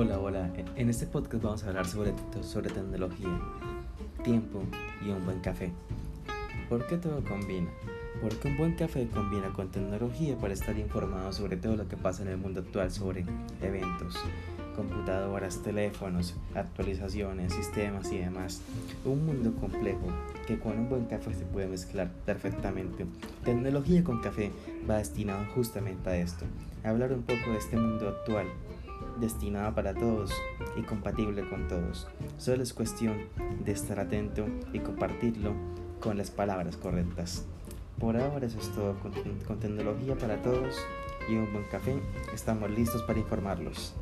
Hola, hola. En este podcast vamos a hablar sobre, sobre tecnología, tiempo y un buen café. ¿Por qué todo combina? Porque un buen café combina con tecnología para estar informado sobre todo lo que pasa en el mundo actual sobre eventos, computadoras, teléfonos, actualizaciones, sistemas y demás. Un mundo complejo que con un buen café se puede mezclar perfectamente. Tecnología con café va destinado justamente a esto, a hablar un poco de este mundo actual destinado para todos y compatible con todos. Solo es cuestión de estar atento y compartirlo con las palabras correctas. Por ahora eso es todo con, con tecnología para todos y un buen café. Estamos listos para informarlos.